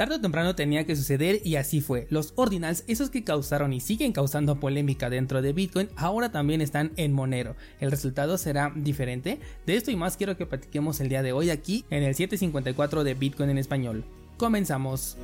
Tarde o temprano tenía que suceder y así fue. Los ordinals, esos que causaron y siguen causando polémica dentro de Bitcoin, ahora también están en Monero. El resultado será diferente. De esto y más quiero que platiquemos el día de hoy aquí en el 754 de Bitcoin en español. Comenzamos.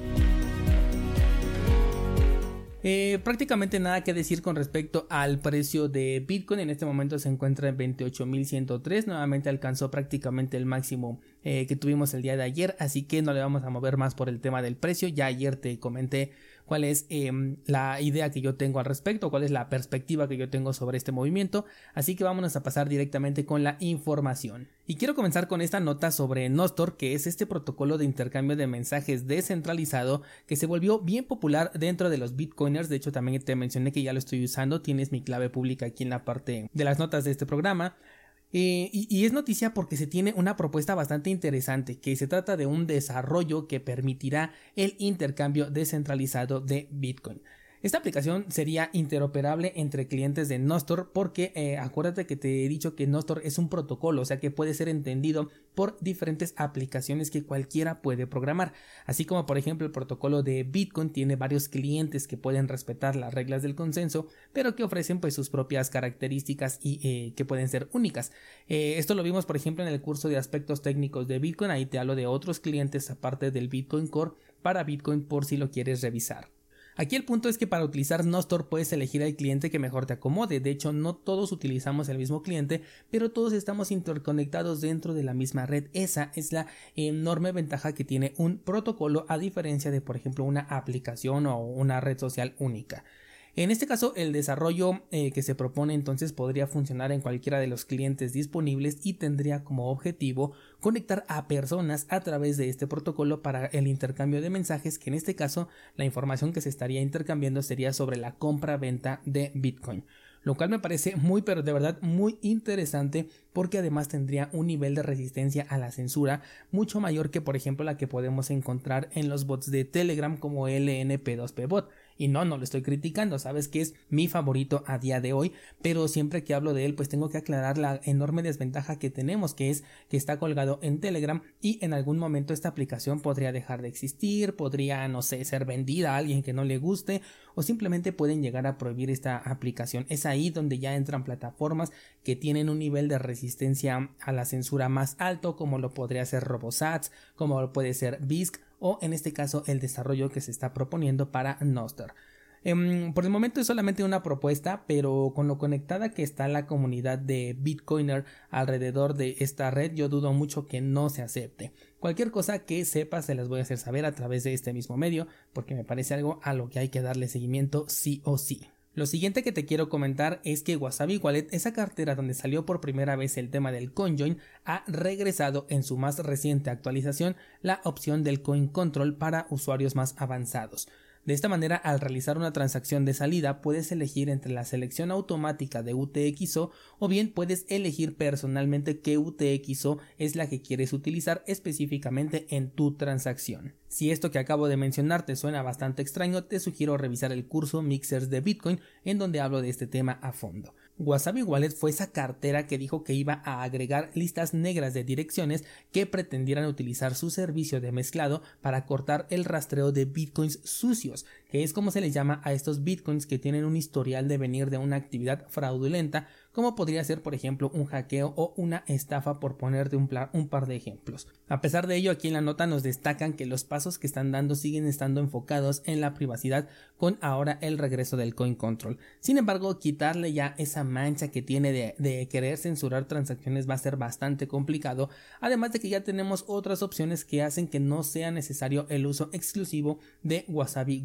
Eh, prácticamente nada que decir con respecto al precio de Bitcoin. En este momento se encuentra en 28.103. Nuevamente alcanzó prácticamente el máximo eh, que tuvimos el día de ayer. Así que no le vamos a mover más por el tema del precio. Ya ayer te comenté cuál es em, la idea que yo tengo al respecto, cuál es la perspectiva que yo tengo sobre este movimiento. Así que vámonos a pasar directamente con la información. Y quiero comenzar con esta nota sobre Nostor, que es este protocolo de intercambio de mensajes descentralizado que se volvió bien popular dentro de los bitcoiners. De hecho, también te mencioné que ya lo estoy usando. Tienes mi clave pública aquí en la parte de las notas de este programa. Eh, y, es noticia porque se tiene una propuesta bastante interesante, que se trata de un desarrollo que permitirá el intercambio descentralizado de Bitcoin. Esta aplicación sería interoperable entre clientes de Nostor porque eh, acuérdate que te he dicho que Nostor es un protocolo, o sea que puede ser entendido por diferentes aplicaciones que cualquiera puede programar. Así como por ejemplo el protocolo de Bitcoin tiene varios clientes que pueden respetar las reglas del consenso, pero que ofrecen pues sus propias características y eh, que pueden ser únicas. Eh, esto lo vimos por ejemplo en el curso de aspectos técnicos de Bitcoin, ahí te hablo de otros clientes aparte del Bitcoin Core para Bitcoin por si lo quieres revisar. Aquí el punto es que para utilizar Nostor puedes elegir al cliente que mejor te acomode. De hecho, no todos utilizamos el mismo cliente, pero todos estamos interconectados dentro de la misma red. Esa es la enorme ventaja que tiene un protocolo a diferencia de, por ejemplo, una aplicación o una red social única. En este caso, el desarrollo eh, que se propone entonces podría funcionar en cualquiera de los clientes disponibles y tendría como objetivo conectar a personas a través de este protocolo para el intercambio de mensajes, que en este caso la información que se estaría intercambiando sería sobre la compra-venta de Bitcoin. Lo cual me parece muy pero de verdad muy interesante porque además tendría un nivel de resistencia a la censura mucho mayor que por ejemplo la que podemos encontrar en los bots de Telegram como LNP2P bot y no, no lo estoy criticando, sabes que es mi favorito a día de hoy, pero siempre que hablo de él pues tengo que aclarar la enorme desventaja que tenemos que es que está colgado en Telegram y en algún momento esta aplicación podría dejar de existir, podría no sé ser vendida a alguien que no le guste o simplemente pueden llegar a prohibir esta aplicación. Es ahí donde ya entran plataformas que tienen un nivel de resistencia a la censura más alto como lo podría ser Robosats, como puede ser BISC o en este caso el desarrollo que se está proponiendo para Nostr. Em, por el momento es solamente una propuesta, pero con lo conectada que está la comunidad de Bitcoiner alrededor de esta red, yo dudo mucho que no se acepte. Cualquier cosa que sepa se las voy a hacer saber a través de este mismo medio, porque me parece algo a lo que hay que darle seguimiento sí o sí. Lo siguiente que te quiero comentar es que Wasabi Wallet, esa cartera donde salió por primera vez el tema del CoinJoin, ha regresado en su más reciente actualización la opción del Coin Control para usuarios más avanzados. De esta manera, al realizar una transacción de salida, puedes elegir entre la selección automática de UTXO o bien puedes elegir personalmente qué UTXO es la que quieres utilizar específicamente en tu transacción. Si esto que acabo de mencionar te suena bastante extraño, te sugiero revisar el curso Mixers de Bitcoin en donde hablo de este tema a fondo. Wasabi Wallet fue esa cartera que dijo que iba a agregar listas negras de direcciones que pretendieran utilizar su servicio de mezclado para cortar el rastreo de bitcoins sucios, que es como se les llama a estos bitcoins que tienen un historial de venir de una actividad fraudulenta como podría ser por ejemplo un hackeo o una estafa por ponerte un, un, par de ejemplos. A pesar de ello, aquí en la nota nos destacan que los pasos que están dando siguen estando enfocados en la privacidad con ahora el regreso del coin control. Sin embargo, quitarle ya esa mancha que tiene de, querer censurar transacciones va a ser bastante complicado, además de que ya tenemos otras opciones que hacen que no sea necesario el uso exclusivo de Wasabi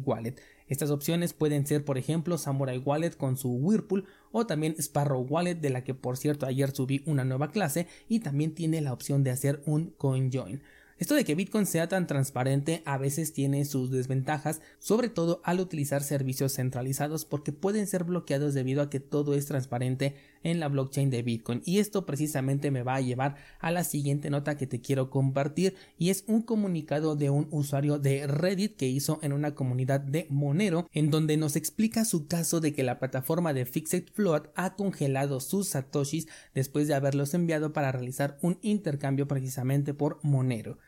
Estas opciones pueden ser, por ejemplo, Samurai Wallet con su Whirlpool o también Sparrow Wallet, de la que por cierto ayer subí una nueva clase y también tiene la opción de hacer un CoinJoin. Esto de que Bitcoin sea tan transparente a veces tiene sus desventajas, sobre todo al utilizar servicios centralizados porque pueden ser bloqueados debido a que todo es transparente en la blockchain de Bitcoin. Y esto precisamente me va a llevar a la siguiente nota que te quiero compartir y es un comunicado de un usuario de Reddit que hizo en una comunidad de Monero en donde nos explica su caso de que la plataforma de Fixed Float ha congelado sus satoshis después de haberlos enviado para realizar un intercambio precisamente por Monero.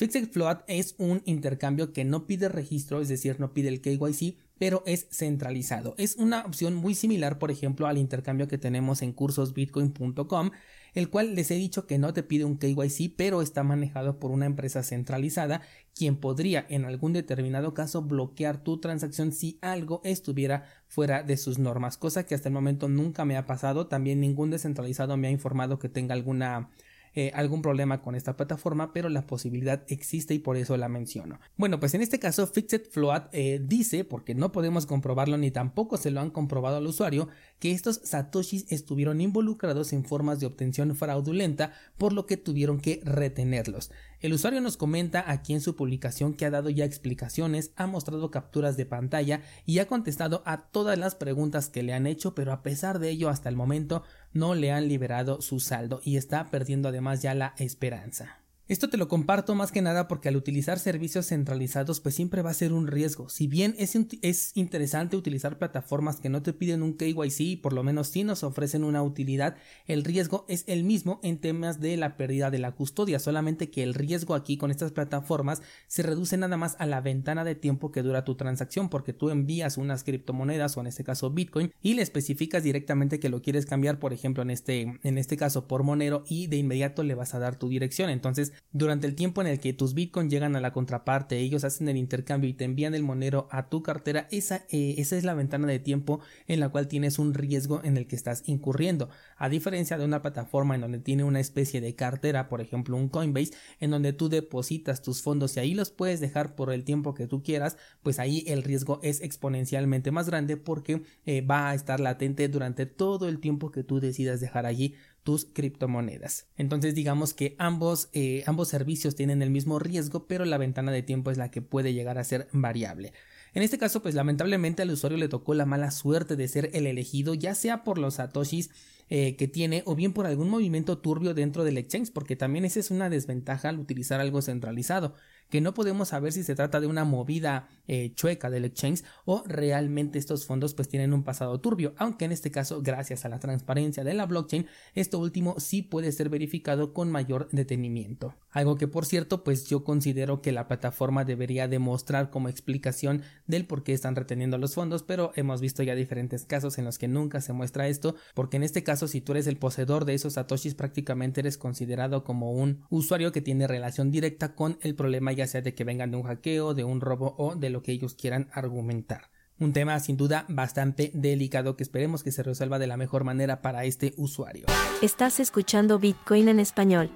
Fixed Float es un intercambio que no pide registro, es decir, no pide el KYC, pero es centralizado. Es una opción muy similar, por ejemplo, al intercambio que tenemos en cursosbitcoin.com, el cual les he dicho que no te pide un KYC, pero está manejado por una empresa centralizada, quien podría en algún determinado caso bloquear tu transacción si algo estuviera fuera de sus normas, cosa que hasta el momento nunca me ha pasado. También ningún descentralizado me ha informado que tenga alguna eh, algún problema con esta plataforma, pero la posibilidad existe y por eso la menciono. Bueno, pues en este caso Fixed Float eh, dice, porque no podemos comprobarlo ni tampoco se lo han comprobado al usuario, que estos satoshis estuvieron involucrados en formas de obtención fraudulenta, por lo que tuvieron que retenerlos. El usuario nos comenta aquí en su publicación que ha dado ya explicaciones, ha mostrado capturas de pantalla y ha contestado a todas las preguntas que le han hecho, pero a pesar de ello hasta el momento no le han liberado su saldo y está perdiendo además ya la esperanza. Esto te lo comparto más que nada porque al utilizar servicios centralizados pues siempre va a ser un riesgo. Si bien es, es interesante utilizar plataformas que no te piden un KYC y por lo menos sí nos ofrecen una utilidad, el riesgo es el mismo en temas de la pérdida de la custodia, solamente que el riesgo aquí con estas plataformas se reduce nada más a la ventana de tiempo que dura tu transacción porque tú envías unas criptomonedas o en este caso Bitcoin y le especificas directamente que lo quieres cambiar por ejemplo en este, en este caso por Monero y de inmediato le vas a dar tu dirección. Entonces durante el tiempo en el que tus Bitcoin llegan a la contraparte, ellos hacen el intercambio y te envían el monero a tu cartera, esa, eh, esa es la ventana de tiempo en la cual tienes un riesgo en el que estás incurriendo. A diferencia de una plataforma en donde tiene una especie de cartera, por ejemplo un Coinbase, en donde tú depositas tus fondos y ahí los puedes dejar por el tiempo que tú quieras, pues ahí el riesgo es exponencialmente más grande porque eh, va a estar latente durante todo el tiempo que tú decidas dejar allí tus criptomonedas. Entonces digamos que ambos, eh, ambos servicios tienen el mismo riesgo, pero la ventana de tiempo es la que puede llegar a ser variable. En este caso, pues lamentablemente al usuario le tocó la mala suerte de ser el elegido, ya sea por los satoshis eh, que tiene o bien por algún movimiento turbio dentro del exchange, porque también esa es una desventaja al utilizar algo centralizado que no podemos saber si se trata de una movida eh, chueca del exchange o realmente estos fondos pues tienen un pasado turbio, aunque en este caso gracias a la transparencia de la blockchain esto último sí puede ser verificado con mayor detenimiento. Algo que por cierto pues yo considero que la plataforma debería demostrar como explicación del por qué están reteniendo los fondos, pero hemos visto ya diferentes casos en los que nunca se muestra esto, porque en este caso si tú eres el poseedor de esos satoshis prácticamente eres considerado como un usuario que tiene relación directa con el problema sea de que vengan de un hackeo, de un robo o de lo que ellos quieran argumentar. Un tema sin duda bastante delicado que esperemos que se resuelva de la mejor manera para este usuario. Estás escuchando Bitcoin en español.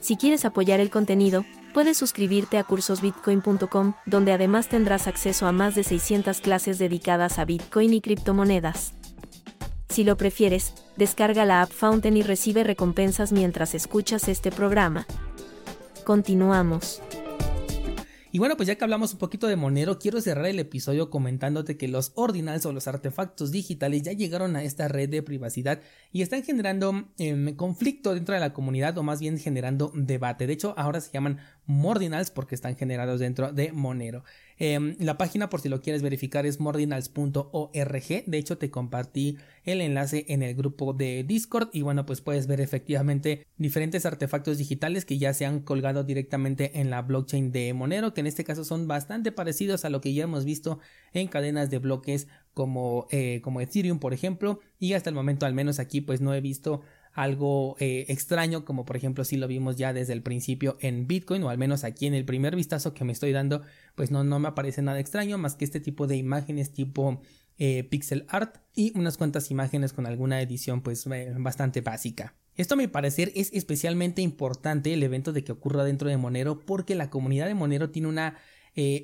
Si quieres apoyar el contenido, puedes suscribirte a cursosbitcoin.com, donde además tendrás acceso a más de 600 clases dedicadas a Bitcoin y criptomonedas. Si lo prefieres, descarga la app Fountain y recibe recompensas mientras escuchas este programa. Continuamos. Y bueno, pues ya que hablamos un poquito de Monero, quiero cerrar el episodio comentándote que los ordinals o los artefactos digitales ya llegaron a esta red de privacidad y están generando em, conflicto dentro de la comunidad o más bien generando debate. De hecho, ahora se llaman Mordinals porque están generados dentro de Monero. Em, la página por si lo quieres verificar es mordinals.org. De hecho te compartí el enlace en el grupo de Discord y bueno pues puedes ver efectivamente diferentes artefactos digitales que ya se han colgado directamente en la blockchain de Monero que en este caso son bastante parecidos a lo que ya hemos visto en cadenas de bloques como, eh, como Ethereum por ejemplo y hasta el momento al menos aquí pues no he visto algo eh, extraño como por ejemplo si lo vimos ya desde el principio en Bitcoin o al menos aquí en el primer vistazo que me estoy dando pues no, no me aparece nada extraño más que este tipo de imágenes tipo eh, pixel art y unas cuantas imágenes con alguna edición pues eh, bastante básica. Esto a mi parecer es especialmente importante el evento de que ocurra dentro de Monero porque la comunidad de Monero tiene una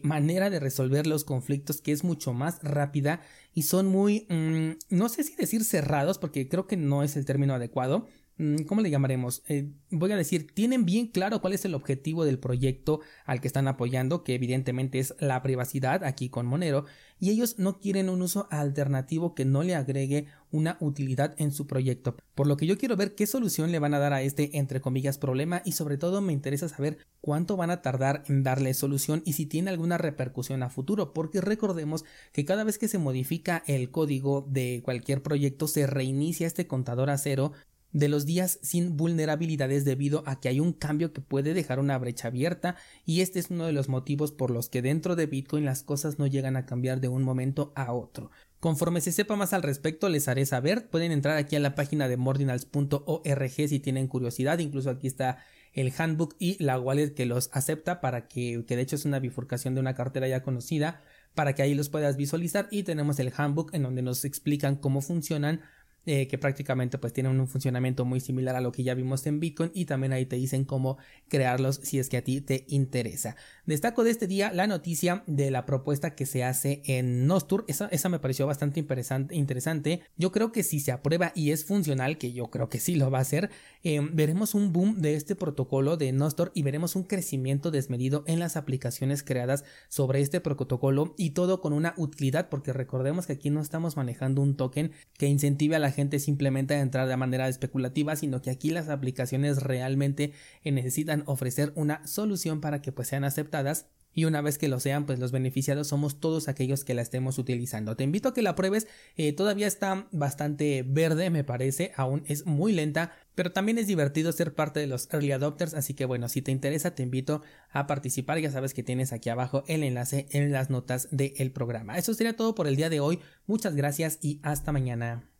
manera de resolver los conflictos que es mucho más rápida y son muy, mm, no sé si decir cerrados, porque creo que no es el término adecuado. Mm, ¿Cómo le llamaremos? Eh, voy a decir, tienen bien claro cuál es el objetivo del proyecto al que están apoyando, que evidentemente es la privacidad aquí con Monero, y ellos no quieren un uso alternativo que no le agregue una utilidad en su proyecto. Por lo que yo quiero ver qué solución le van a dar a este entre comillas problema y sobre todo me interesa saber cuánto van a tardar en darle solución y si tiene alguna repercusión a futuro, porque recordemos que cada vez que se modifica el código de cualquier proyecto se reinicia este contador a cero de los días sin vulnerabilidades debido a que hay un cambio que puede dejar una brecha abierta y este es uno de los motivos por los que dentro de Bitcoin las cosas no llegan a cambiar de un momento a otro. Conforme se sepa más al respecto les haré saber, pueden entrar aquí a la página de mordinals.org si tienen curiosidad, incluso aquí está el handbook y la wallet que los acepta para que, que de hecho es una bifurcación de una cartera ya conocida, para que ahí los puedas visualizar. Y tenemos el handbook en donde nos explican cómo funcionan eh, que prácticamente pues tienen un funcionamiento muy similar a lo que ya vimos en Bitcoin y también ahí te dicen cómo crearlos si es que a ti te interesa. Destaco de este día la noticia de la propuesta que se hace en Nostur, esa, esa me pareció bastante interesante. Yo creo que si se aprueba y es funcional, que yo creo que sí lo va a hacer, eh, veremos un boom de este protocolo de Nostur y veremos un crecimiento desmedido en las aplicaciones creadas sobre este protocolo y todo con una utilidad porque recordemos que aquí no estamos manejando un token que incentive a la gente simplemente a entrar de manera especulativa, sino que aquí las aplicaciones realmente eh, necesitan ofrecer una solución para que pues sean aceptadas y una vez que lo sean, pues los beneficiados somos todos aquellos que la estemos utilizando. Te invito a que la pruebes, eh, todavía está bastante verde me parece, aún es muy lenta, pero también es divertido ser parte de los early adopters, así que bueno, si te interesa te invito a participar, ya sabes que tienes aquí abajo el enlace en las notas del programa. Eso sería todo por el día de hoy, muchas gracias y hasta mañana.